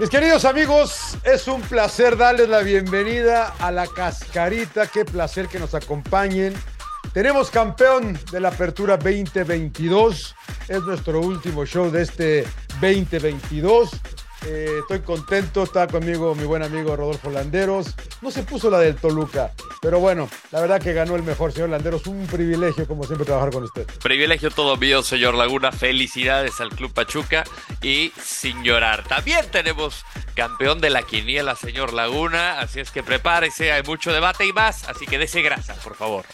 Mis queridos amigos, es un placer darles la bienvenida a la cascarita. Qué placer que nos acompañen. Tenemos campeón de la Apertura 2022. Es nuestro último show de este 2022. Eh, estoy contento, está conmigo mi buen amigo Rodolfo Landeros. No se puso la del Toluca, pero bueno, la verdad que ganó el mejor, señor Landeros. Un privilegio, como siempre, trabajar con usted. Privilegio todo mío, señor Laguna. Felicidades al Club Pachuca y sin llorar. También tenemos campeón de la quiniela, señor Laguna. Así es que prepárese, hay mucho debate y más. Así que dese grasa, por favor.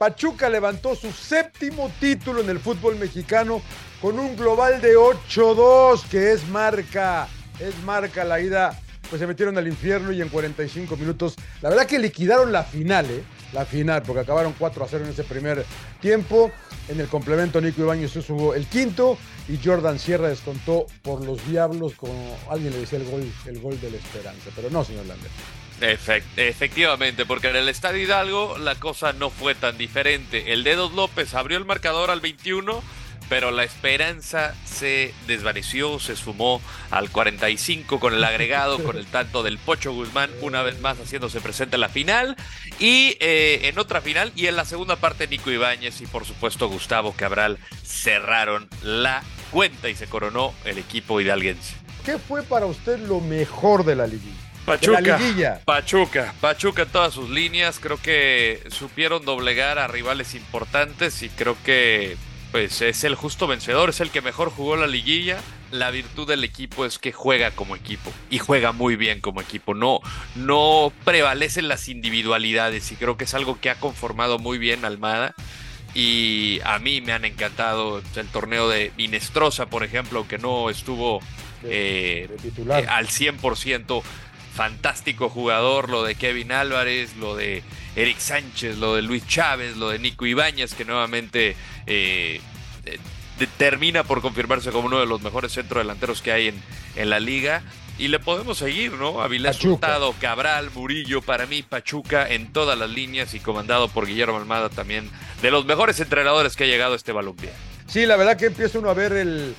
Pachuca levantó su séptimo título en el fútbol mexicano con un global de 8-2, que es marca, es marca la ida. Pues se metieron al infierno y en 45 minutos, la verdad que liquidaron la final, ¿eh? La final, porque acabaron 4 0 en ese primer tiempo. En el complemento, Nico Ibáñez subo el quinto y Jordan Sierra descontó por los diablos, como alguien le decía el gol, el gol de la esperanza. Pero no, señor Efectivamente, porque en el Estadio Hidalgo la cosa no fue tan diferente. El Dedos López abrió el marcador al 21, pero la esperanza se desvaneció, se sumó al 45 con el agregado, con el tanto del Pocho Guzmán, una vez más haciéndose presente en la final. Y eh, en otra final, y en la segunda parte, Nico Ibáñez y por supuesto Gustavo Cabral cerraron la cuenta y se coronó el equipo hidalguense. ¿Qué fue para usted lo mejor de la liguilla? Pachuca, Pachuca, Pachuca en todas sus líneas, creo que supieron doblegar a rivales importantes y creo que pues es el justo vencedor, es el que mejor jugó la liguilla. La virtud del equipo es que juega como equipo y juega muy bien como equipo. No, no prevalecen las individualidades y creo que es algo que ha conformado muy bien Almada. Y a mí me han encantado el torneo de Minestrosa, por ejemplo, que no estuvo eh, eh, al 100% fantástico jugador, lo de Kevin Álvarez, lo de Eric Sánchez, lo de Luis Chávez, lo de Nico Ibáñez, que nuevamente eh, termina por confirmarse como uno de los mejores centrodelanteros que hay en, en la liga. Y le podemos seguir, ¿no? Avilés Hurtado, Cabral, Murillo, para mí Pachuca en todas las líneas y comandado por Guillermo Almada también, de los mejores entrenadores que ha llegado a este balompié. Sí, la verdad que empieza uno a ver el,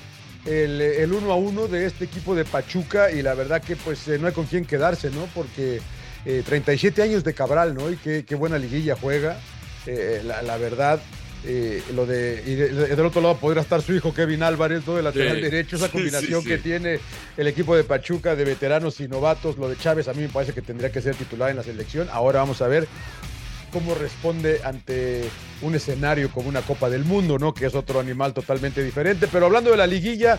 el, uno a uno de este equipo de Pachuca y la verdad que pues eh, no hay con quién quedarse, ¿no? Porque 37 eh, años de Cabral, ¿no? Y qué, buena liguilla juega, eh, la, verdad. lo de, y del otro lado podría estar su hijo Kevin Álvarez, todo el lateral derecho, esa combinación que tiene el equipo de Pachuca de veteranos y novatos, lo de Chávez a mí me parece que tendría que ser titular en la selección. Ahora vamos a ver cómo responde ante un escenario como una Copa del Mundo, ¿no? Que es otro animal totalmente diferente. Pero hablando de la liguilla,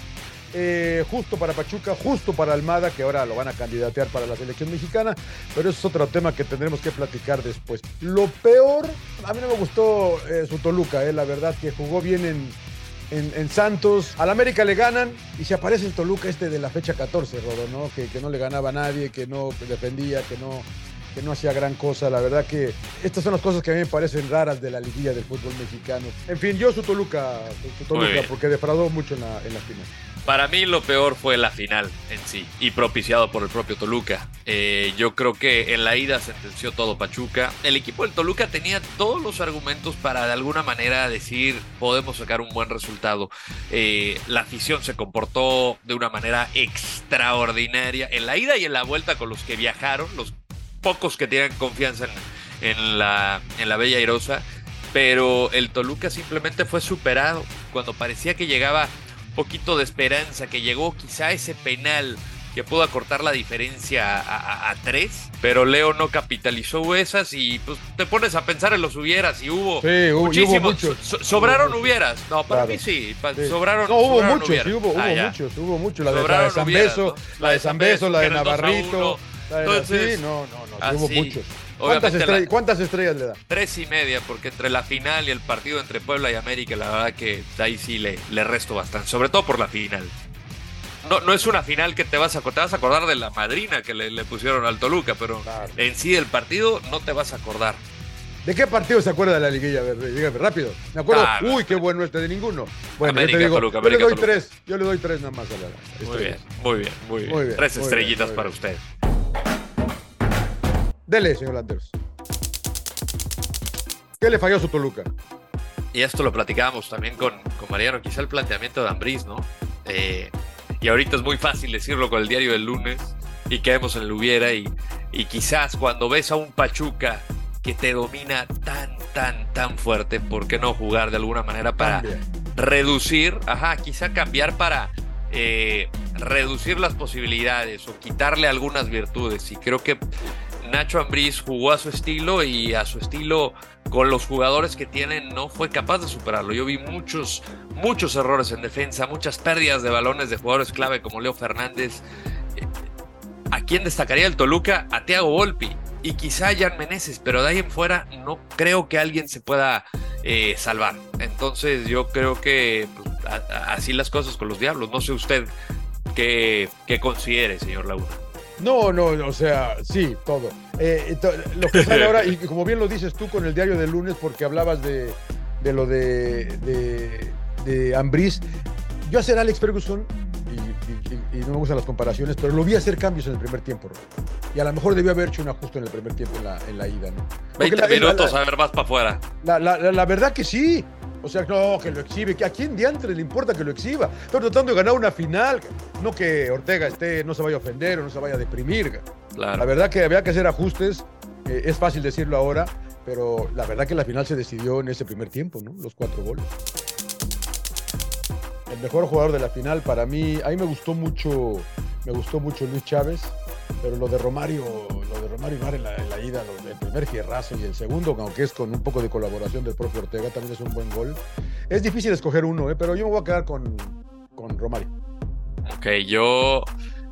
eh, justo para Pachuca, justo para Almada, que ahora lo van a candidatear para la selección mexicana, pero eso es otro tema que tendremos que platicar después. Lo peor, a mí no me gustó eh, su Toluca, eh, la verdad que jugó bien en, en, Santos. Al América le ganan y se aparece el Toluca este de la fecha 14, Rodo, ¿no? Que, que no le ganaba a nadie, que no defendía, que no que no hacía gran cosa. La verdad que estas son las cosas que a mí me parecen raras de la liguilla del fútbol mexicano. En fin, yo su Toluca, su Toluca porque defraudó mucho en la, en la final. Para mí lo peor fue la final en sí y propiciado por el propio Toluca. Eh, yo creo que en la ida sentenció todo Pachuca. El equipo del Toluca tenía todos los argumentos para de alguna manera decir podemos sacar un buen resultado. Eh, la afición se comportó de una manera extraordinaria en la ida y en la vuelta con los que viajaron, los pocos que tienen confianza en, la, en la Bella Airosa, pero el Toluca simplemente fue superado cuando parecía que llegaba poquito de esperanza, que llegó quizá ese penal que pudo acortar la diferencia a, tres, pero Leo no capitalizó esas y pues te pones a pensar en los hubieras y hubo, sí, muchísimos. sobraron hubieras. No, para mí sí, sobraron. No, hubo muchos, sí, hubo, ah, muchos, hubo muchos. La de, San Beso, la de San Beso, la de Navarrito. Entonces, no, no, no, hubo muchos. ¿Cuántas, estrellas, le da? Tres y media, porque entre la final y el partido entre Puebla y América, la verdad que ahí sí le, le resto bastante, sobre todo por la final. No, no es una final que te vas a, te vas a acordar de la madrina que le, pusieron al Toluca, pero en sí el partido no te vas a acordar. ¿De qué partido se acuerda de la liguilla? Dígame, rápido. Me acuerdo, uy, qué bueno este de ninguno. Bueno, yo, te digo, yo le doy tres, yo le doy tres nada más a la. Muy bien, muy bien, muy bien. Tres estrellitas para usted. Dele, señor Landeros. ¿Qué le falló a su Toluca? Y esto lo platicábamos también con, con Mariano, quizá el planteamiento de Ambriz, ¿no? Eh, y ahorita es muy fácil decirlo con el diario del lunes y caemos en el hubiera y, y quizás cuando ves a un Pachuca que te domina tan, tan, tan fuerte, ¿por qué no jugar de alguna manera para reducir, ajá, quizá cambiar para eh, reducir las posibilidades o quitarle algunas virtudes? Y creo que Nacho Ambriz jugó a su estilo y a su estilo con los jugadores que tienen no fue capaz de superarlo. Yo vi muchos, muchos errores en defensa, muchas pérdidas de balones de jugadores clave como Leo Fernández. ¿A quién destacaría el Toluca? A Thiago Volpi y quizá Jan Meneses, pero de ahí en fuera no creo que alguien se pueda eh, salvar. Entonces yo creo que pues, así las cosas con los diablos. No sé usted qué, qué considere, señor Laguna. No, no, o sea, sí, todo. Eh, lo que sale ahora, y como bien lo dices tú con el diario del lunes, porque hablabas de, de lo de, de, de Ambris, yo a ser Alex Ferguson y, no me gustan las comparaciones, pero lo vi hacer cambios en el primer tiempo. Y a lo mejor debió haber hecho un ajuste en el primer tiempo en la, en la ida. ¿no? 20 minutos, a ver, más para afuera. La, la, verdad que sí. O sea, no, que lo exhibe. ¿A quién diantre le importa que lo exhiba? Está tratando de ganar una final. No que Ortega esté, no se vaya a ofender o no se vaya a deprimir. La verdad que había que hacer ajustes. Eh, es fácil decirlo ahora, pero la verdad que la final se decidió en ese primer tiempo, ¿no? Los cuatro goles el mejor jugador de la final para mí, a mí me gustó mucho, me gustó mucho Luis Chávez, pero lo de Romario, Romario Mar en la, ida, el primer fierrazo y el segundo, aunque es con un poco de colaboración del propio Ortega, también es un buen gol. Es difícil escoger uno, ¿eh? pero yo me voy a quedar con, con Romario. Ok, yo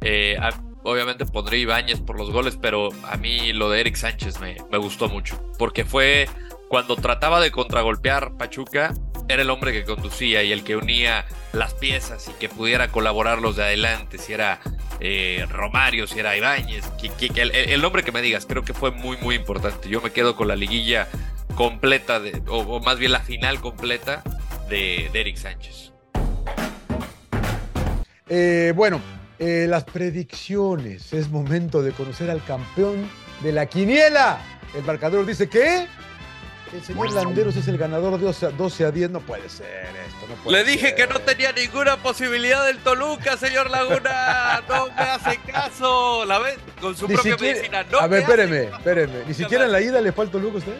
eh, obviamente pondré Ibáñez por los goles, pero a mí lo de Eric Sánchez me gustó mucho, porque fue cuando trataba de contragolpear Pachuca, era el hombre que conducía y el que unía las piezas y que pudiera colaborar los de adelante, si era eh, Romario, si era Ibáñez, que, el, nombre que me digas, creo que fue muy, muy importante. Yo me quedo con la liguilla completa, de, o, más bien la final completa de, Eric Sánchez. Eh, bueno, eh, las predicciones. Es momento de conocer al campeón de la quiniela. El marcador dice que el señor Landeros es el ganador de 12 a 10. No puede ser esto. Le dije que no tenía ninguna posibilidad del Toluca, señor Laguna. No me hace caso. ¿La ves? Con su propia medicina. a ver, espéreme, espéreme. ¿Ni siquiera en la ida le falta Toluca a usted?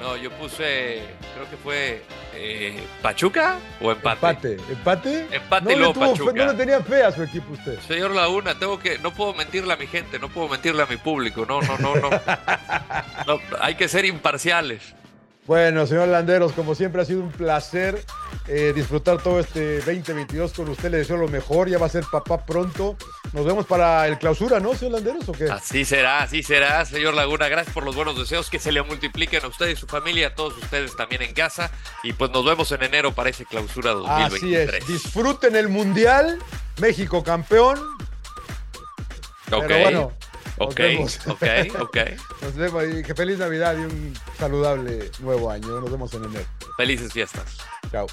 No, yo puse, creo que fue eh, Pachuca o empate. Empate, empate. Empate y luego Pachuca. no le tenía fe a su equipo usted. Señor Laguna, tengo que, no puedo mentirle a mi gente, no puedo mentirle a mi público. No, no, no, no. no hay que ser imparciales. Bueno, señor Landeros, como siempre ha sido un placer eh, disfrutar todo este 2022 con usted. Le deseo lo mejor, ya va a ser papá pronto. Nos vemos para el clausura, ¿no, señor Landeros? ¿o qué? Así será, así será, señor Laguna. Gracias por los buenos deseos, que se le multipliquen a usted y su familia, a todos ustedes también en casa. Y pues nos vemos en enero para ese clausura 2023. Así es, disfruten el Mundial, México campeón. Ok. bueno, Ok, ok, ok. Nos vemos y que feliz Navidad y un saludable nuevo año. Nos vemos en enero. Felices fiestas. Chao.